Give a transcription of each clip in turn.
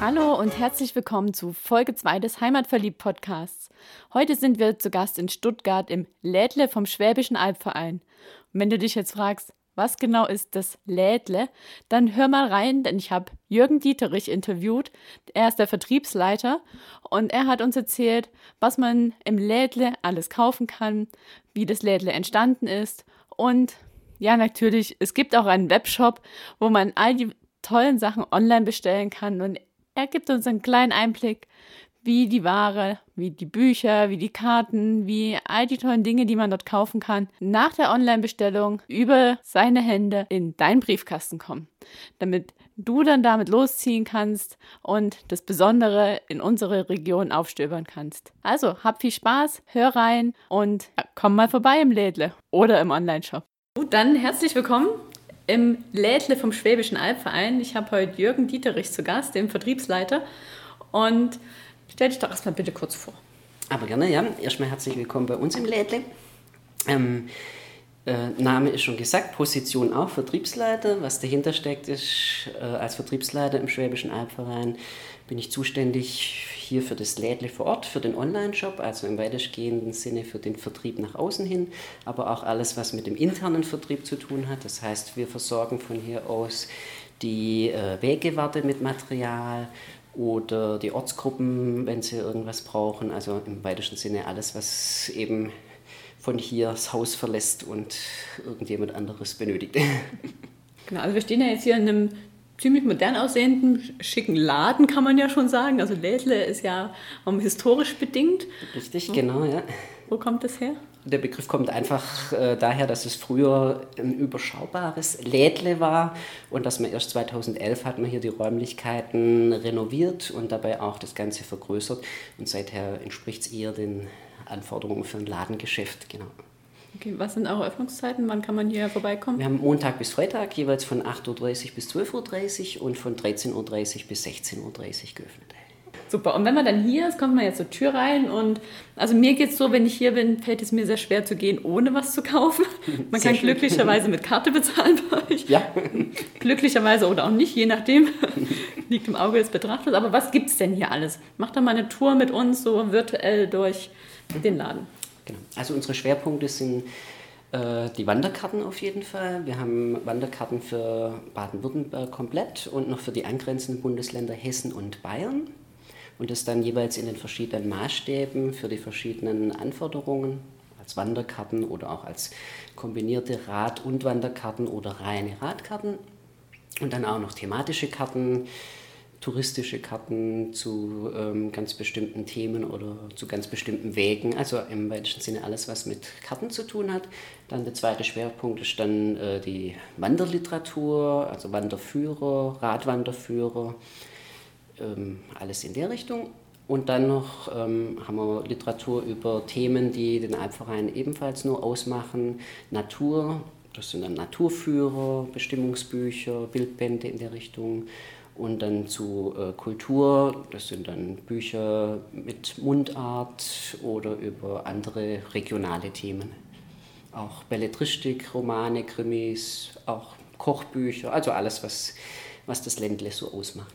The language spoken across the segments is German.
Hallo und herzlich willkommen zu Folge 2 des Heimatverliebt Podcasts. Heute sind wir zu Gast in Stuttgart im Lädle vom Schwäbischen Albverein. Und wenn du dich jetzt fragst, was genau ist das Lädle, dann hör mal rein, denn ich habe Jürgen Dieterich interviewt. Er ist der Vertriebsleiter und er hat uns erzählt, was man im Lädle alles kaufen kann, wie das Lädle entstanden ist und ja, natürlich, es gibt auch einen Webshop, wo man all die tollen Sachen online bestellen kann und er gibt uns einen kleinen Einblick, wie die Ware, wie die Bücher, wie die Karten, wie all die tollen Dinge, die man dort kaufen kann, nach der Online-Bestellung über seine Hände in deinen Briefkasten kommen, damit du dann damit losziehen kannst und das Besondere in unsere Region aufstöbern kannst. Also, hab viel Spaß, hör rein und komm mal vorbei im Lädle oder im Online-Shop. Gut, dann herzlich willkommen im Lädle vom Schwäbischen Albverein. Ich habe heute Jürgen Dieterich zu Gast, den Vertriebsleiter. Und stell dich doch erstmal bitte kurz vor. Aber gerne, ja. Erstmal herzlich willkommen bei uns im Lädle. Ähm, äh, Name ist schon gesagt, Position auch Vertriebsleiter. Was dahinter steckt, ist, äh, als Vertriebsleiter im Schwäbischen Albverein bin ich zuständig hier für das Lädle vor Ort, für den Online-Shop, also im weitestgehenden Sinne für den Vertrieb nach außen hin, aber auch alles, was mit dem internen Vertrieb zu tun hat. Das heißt, wir versorgen von hier aus die äh, Wegewarte mit Material oder die Ortsgruppen, wenn sie irgendwas brauchen. Also im weitesten Sinne alles, was eben von hier das Haus verlässt und irgendjemand anderes benötigt. Genau, also wir stehen ja jetzt hier in einem ziemlich modern aussehenden, schicken Laden, kann man ja schon sagen. Also Lädle ist ja um, historisch bedingt. Richtig, genau, ja. Wo kommt das her? Der Begriff kommt einfach äh, daher, dass es früher ein überschaubares Lädle war und dass man erst 2011 hat man hier die Räumlichkeiten renoviert und dabei auch das Ganze vergrößert und seither entspricht es eher den Anforderungen für ein Ladengeschäft, genau. Okay, was sind eure Öffnungszeiten? Wann kann man hier vorbeikommen? Wir haben Montag bis Freitag jeweils von 8.30 Uhr bis 12.30 Uhr und von 13.30 Uhr bis 16.30 Uhr geöffnet. Super. Und wenn man dann hier ist, kommt man jetzt zur Tür rein und also mir geht es so, wenn ich hier bin, fällt es mir sehr schwer zu gehen, ohne was zu kaufen. Man sehr kann schön. glücklicherweise mit Karte bezahlen bei euch. Ja. glücklicherweise oder auch nicht, je nachdem. Liegt im Auge des Betrachters. Aber was gibt es denn hier alles? Macht doch mal eine Tour mit uns so virtuell durch den Laden. Genau. Also unsere Schwerpunkte sind äh, die Wanderkarten auf jeden Fall. Wir haben Wanderkarten für Baden-Württemberg komplett und noch für die angrenzenden Bundesländer Hessen und Bayern. Und das dann jeweils in den verschiedenen Maßstäben für die verschiedenen Anforderungen, als Wanderkarten oder auch als kombinierte Rad- und Wanderkarten oder reine Radkarten. Und dann auch noch thematische Karten, touristische Karten zu ähm, ganz bestimmten Themen oder zu ganz bestimmten Wegen. Also im weitesten Sinne alles, was mit Karten zu tun hat. Dann der zweite Schwerpunkt ist dann äh, die Wanderliteratur, also Wanderführer, Radwanderführer, ähm, alles in der Richtung. Und dann noch ähm, haben wir Literatur über Themen, die den Albverein ebenfalls nur ausmachen. Natur, das sind dann Naturführer, Bestimmungsbücher, Bildbände in der Richtung und dann zu äh, Kultur, das sind dann Bücher mit Mundart oder über andere regionale Themen. Auch Belletristik, Romane, Krimis, auch Kochbücher, also alles, was, was das Ländle so ausmacht.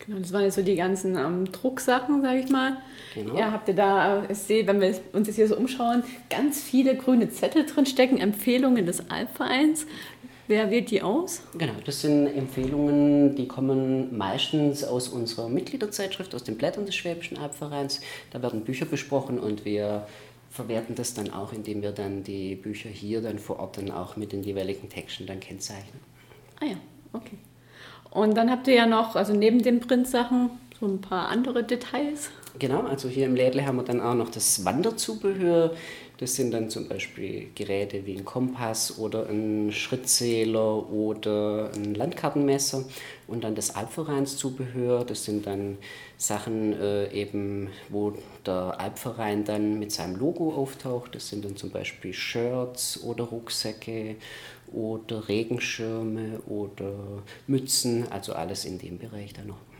Genau, das waren jetzt so die ganzen ähm, Drucksachen, sage ich mal. Genau. Ja, habt ihr da, ich sehe, wenn wir uns jetzt hier so umschauen, ganz viele grüne Zettel drin stecken, Empfehlungen des Albvereins. Wer wählt die aus? Genau, das sind Empfehlungen, die kommen meistens aus unserer Mitgliederzeitschrift, aus den Blättern des Schwäbischen Albvereins. Da werden Bücher besprochen und wir verwerten das dann auch, indem wir dann die Bücher hier dann vor Ort dann auch mit den jeweiligen Texten dann kennzeichnen. Ah ja, okay. Und dann habt ihr ja noch, also neben den Printsachen, so ein paar andere Details. Genau, also hier im Lädle haben wir dann auch noch das Wanderzubehör. Das sind dann zum Beispiel Geräte wie ein Kompass oder ein Schrittzähler oder ein Landkartenmesser. Und dann das Albvereinszubehör, das sind dann Sachen äh, eben, wo der Albverein dann mit seinem Logo auftaucht. Das sind dann zum Beispiel Shirts oder Rucksäcke oder Regenschirme oder Mützen, also alles in dem Bereich dann noch.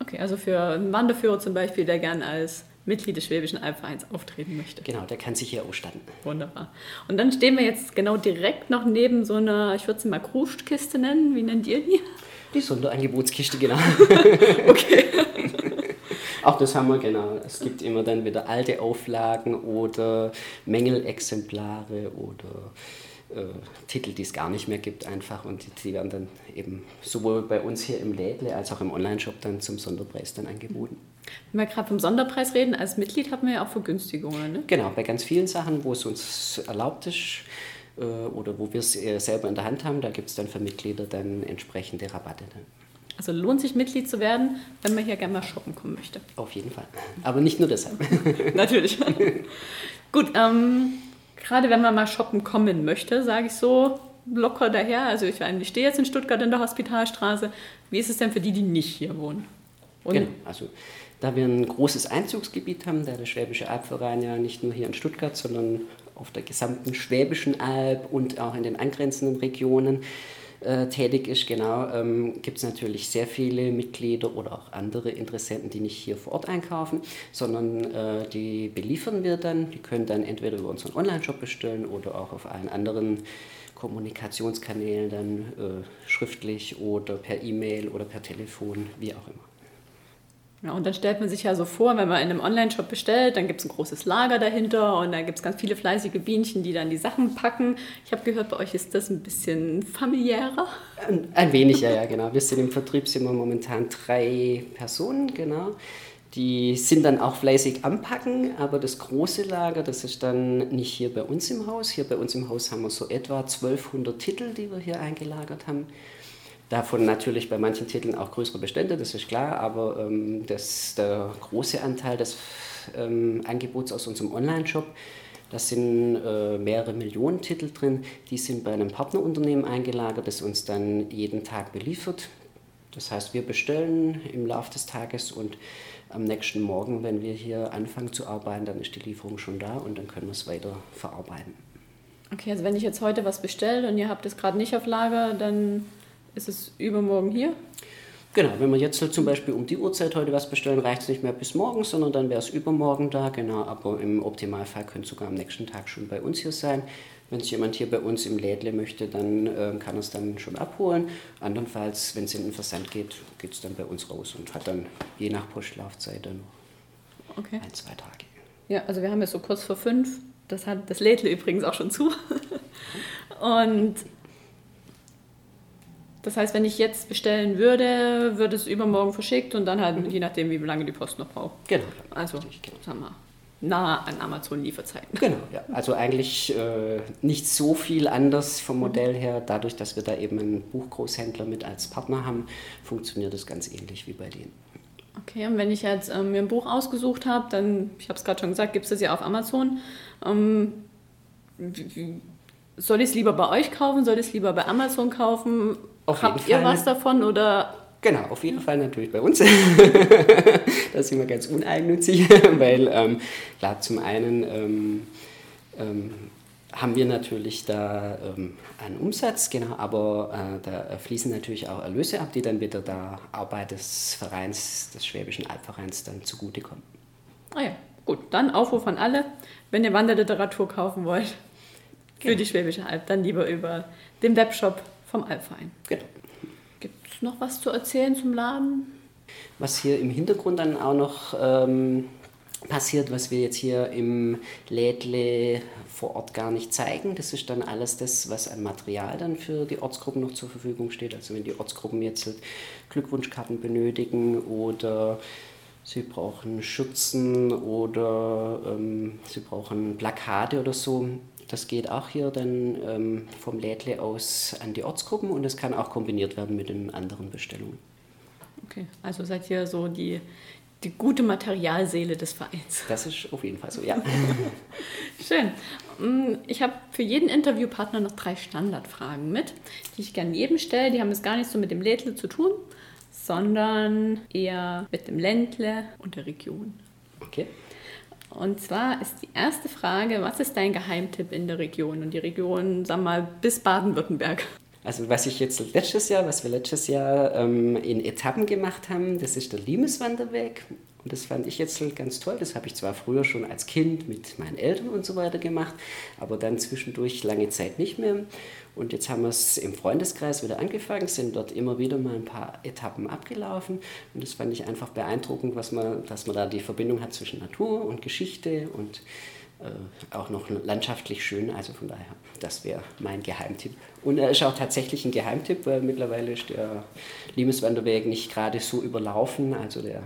Okay, also für einen Wanderführer zum Beispiel, der gern als Mitglied des Schwäbischen Albvereins auftreten möchte. Genau, der kann sich hier ausstatten. Wunderbar. Und dann stehen wir jetzt genau direkt noch neben so einer, ich würde sie mal Krustkiste nennen. Wie nennt ihr die? Die Sonderangebotskiste, genau. okay. Auch das haben wir, genau. Es gibt immer dann wieder alte Auflagen oder Mängelexemplare oder Titel, die es gar nicht mehr gibt, einfach. Und die werden dann eben sowohl bei uns hier im Lädle als auch im Onlineshop dann zum Sonderpreis dann angeboten. Wenn wir gerade vom Sonderpreis reden, als Mitglied haben wir ja auch Vergünstigungen, ne? Genau, bei ganz vielen Sachen, wo es uns erlaubt ist äh, oder wo wir es äh, selber in der Hand haben, da gibt es dann für Mitglieder dann entsprechende Rabatte. Dann. Also lohnt sich Mitglied zu werden, wenn man hier gerne mal shoppen kommen möchte. Auf jeden Fall. Aber nicht nur deshalb. Natürlich. Gut, ähm, gerade wenn man mal shoppen kommen möchte, sage ich so locker daher. Also ich, ich stehe jetzt in Stuttgart in der Hospitalstraße. Wie ist es denn für die, die nicht hier wohnen? Und genau, also da wir ein großes Einzugsgebiet haben, der, der Schwäbische Albverein ja nicht nur hier in Stuttgart, sondern auf der gesamten Schwäbischen Alb und auch in den angrenzenden Regionen äh, tätig ist, genau, ähm, gibt es natürlich sehr viele Mitglieder oder auch andere Interessenten, die nicht hier vor Ort einkaufen, sondern äh, die beliefern wir dann. Die können dann entweder über unseren Online-Shop bestellen oder auch auf allen anderen Kommunikationskanälen dann äh, schriftlich oder per E-Mail oder per Telefon, wie auch immer. Ja, und dann stellt man sich ja so vor, wenn man in einem Online-Shop bestellt, dann gibt es ein großes Lager dahinter und da gibt es ganz viele fleißige Bienchen, die dann die Sachen packen. Ich habe gehört, bei euch ist das ein bisschen familiärer. Ein, ein wenig, ja, ja, genau. Wir sind im Vertrieb, sind wir momentan drei Personen, genau. Die sind dann auch fleißig am Packen, aber das große Lager, das ist dann nicht hier bei uns im Haus. Hier bei uns im Haus haben wir so etwa 1200 Titel, die wir hier eingelagert haben. Davon natürlich bei manchen Titeln auch größere Bestände, das ist klar, aber ähm, das, der große Anteil des ähm, Angebots aus unserem Online-Shop, das sind äh, mehrere Millionen Titel drin, die sind bei einem Partnerunternehmen eingelagert, das uns dann jeden Tag beliefert. Das heißt, wir bestellen im Laufe des Tages und am nächsten Morgen, wenn wir hier anfangen zu arbeiten, dann ist die Lieferung schon da und dann können wir es weiter verarbeiten. Okay, also wenn ich jetzt heute was bestelle und ihr habt es gerade nicht auf Lager, dann ist es übermorgen hier? Genau, wenn wir jetzt zum Beispiel um die Uhrzeit heute was bestellen, reicht es nicht mehr bis morgen, sondern dann wäre es übermorgen da. Genau, aber im Optimalfall könnte es sogar am nächsten Tag schon bei uns hier sein. Wenn es jemand hier bei uns im Lädle möchte, dann äh, kann es dann schon abholen. Andernfalls, wenn es in den Versand geht, geht es dann bei uns raus und hat dann je nach Postlaufzeit dann okay. ein, zwei Tage. Ja, also wir haben jetzt so kurz vor fünf. Das hat das Lädle übrigens auch schon zu. und das heißt, wenn ich jetzt bestellen würde, wird es übermorgen verschickt und dann halt, mhm. je nachdem, wie lange die Post noch braucht. Genau. Also, Richtig, genau. sagen wir, nah an Amazon-Lieferzeiten. Genau, ja. Also eigentlich äh, nicht so viel anders vom Modell her. Dadurch, dass wir da eben einen Buchgroßhändler mit als Partner haben, funktioniert das ganz ähnlich wie bei denen. Okay, und wenn ich jetzt ähm, mir ein Buch ausgesucht habe, dann, ich habe es gerade schon gesagt, gibt es das ja auf Amazon. Ähm, soll ich es lieber bei euch kaufen? Soll ich es lieber bei Amazon kaufen? Auf Habt ihr Fall was davon oder? Genau, auf jeden Fall natürlich bei uns. da sind wir ganz uneigennützig, weil ähm, klar, zum einen ähm, ähm, haben wir natürlich da ähm, einen Umsatz, genau, aber äh, da fließen natürlich auch Erlöse ab, die dann wieder der Arbeit des Vereins, des Schwäbischen Albvereins dann zugutekommen. Ah ja, gut, dann Aufruf an alle, wenn ihr Wanderliteratur kaufen wollt für genau. die Schwäbische Alb, dann lieber über den Webshop vom Alpverein. Genau. Gibt es noch was zu erzählen zum Laden? Was hier im Hintergrund dann auch noch ähm, passiert, was wir jetzt hier im Lädle vor Ort gar nicht zeigen. Das ist dann alles das, was an Material dann für die Ortsgruppen noch zur Verfügung steht. Also wenn die Ortsgruppen jetzt Glückwunschkarten benötigen oder sie brauchen Schürzen oder ähm, sie brauchen Plakate oder so, das geht auch hier dann ähm, vom Lädle aus an die Ortsgruppen und es kann auch kombiniert werden mit den anderen Bestellungen. Okay, also seid ihr so die, die gute Materialseele des Vereins. Das ist auf jeden Fall so, ja. Schön. Mm, ich habe für jeden Interviewpartner noch drei Standardfragen mit, die ich gerne jedem stelle. Die haben es gar nicht so mit dem Lädle zu tun, sondern eher mit dem Ländle und der Region. Okay. Und zwar ist die erste Frage, was ist dein Geheimtipp in der Region? Und die Region, sag mal, bis Baden-Württemberg. Also was ich jetzt letztes Jahr, was wir letztes Jahr ähm, in Etappen gemacht haben, das ist der Limeswanderweg. Und das fand ich jetzt ganz toll. Das habe ich zwar früher schon als Kind mit meinen Eltern und so weiter gemacht, aber dann zwischendurch lange Zeit nicht mehr. Und jetzt haben wir es im Freundeskreis wieder angefangen, sind dort immer wieder mal ein paar Etappen abgelaufen. Und das fand ich einfach beeindruckend, was man, dass man da die Verbindung hat zwischen Natur und Geschichte und auch noch landschaftlich schön. Also von daher, das wäre mein Geheimtipp. Und er ist auch tatsächlich ein Geheimtipp, weil mittlerweile ist der Limeswanderweg nicht gerade so überlaufen. Also der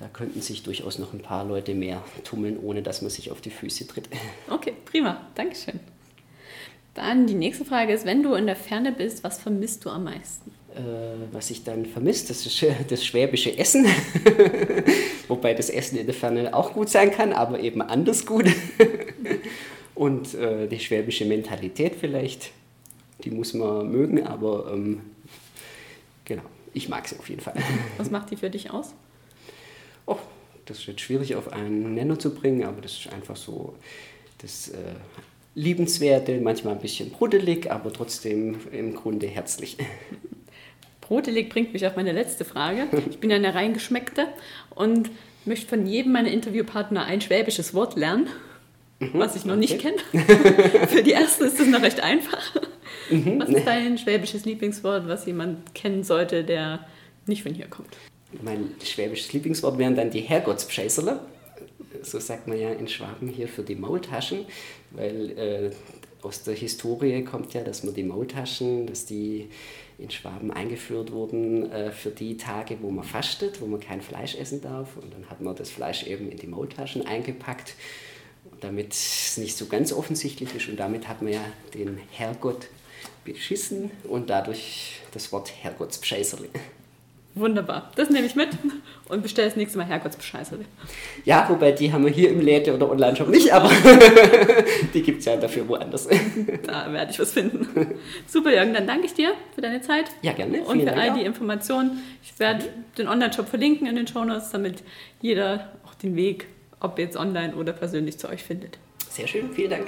da könnten sich durchaus noch ein paar Leute mehr tummeln, ohne dass man sich auf die Füße tritt. Okay, prima. Dankeschön. Dann die nächste Frage ist, wenn du in der Ferne bist, was vermisst du am meisten? Äh, was ich dann vermisst, das ist das schwäbische Essen. Wobei das Essen in der Ferne auch gut sein kann, aber eben anders gut. Und äh, die schwäbische Mentalität vielleicht, die muss man mögen, aber ähm, genau, ich mag sie auf jeden Fall. Was macht die für dich aus? oh, das ist jetzt schwierig auf einen Nenner zu bringen, aber das ist einfach so das äh, Liebenswerte, manchmal ein bisschen brudelig, aber trotzdem im Grunde herzlich. Brudelig bringt mich auf meine letzte Frage. Ich bin eine reingeschmeckte und möchte von jedem meiner Interviewpartner ein schwäbisches Wort lernen, mhm, was ich noch okay. nicht kenne. Für die erste ist das noch recht einfach. Mhm. Was ist dein schwäbisches Lieblingswort, was jemand kennen sollte, der nicht von hier kommt? mein schwäbisches Lieblingswort wären dann die Herrgottspscheißerle. So sagt man ja in Schwaben hier für die Maultaschen, weil äh, aus der Historie kommt ja, dass man die Maultaschen, dass die in Schwaben eingeführt wurden äh, für die Tage, wo man fastet, wo man kein Fleisch essen darf. Und dann hat man das Fleisch eben in die Maultaschen eingepackt, damit es nicht so ganz offensichtlich ist. Und damit hat man ja den Herrgott beschissen und dadurch das Wort Herrgottspscheißerle. Wunderbar. Das nehme ich mit und bestelle das nächste Mal Herrgottsbescheiße. Ja, wobei die haben wir hier im Läde oder Online-Shop nicht, aber die gibt es ja dafür woanders. Da werde ich was finden. Super, Jürgen, dann danke ich dir für deine Zeit. Ja, gerne. Und für all die Informationen. Ich werde den Online-Shop verlinken in den Show Notes, damit jeder auch den Weg, ob jetzt online oder persönlich, zu euch findet. Sehr schön, vielen Dank.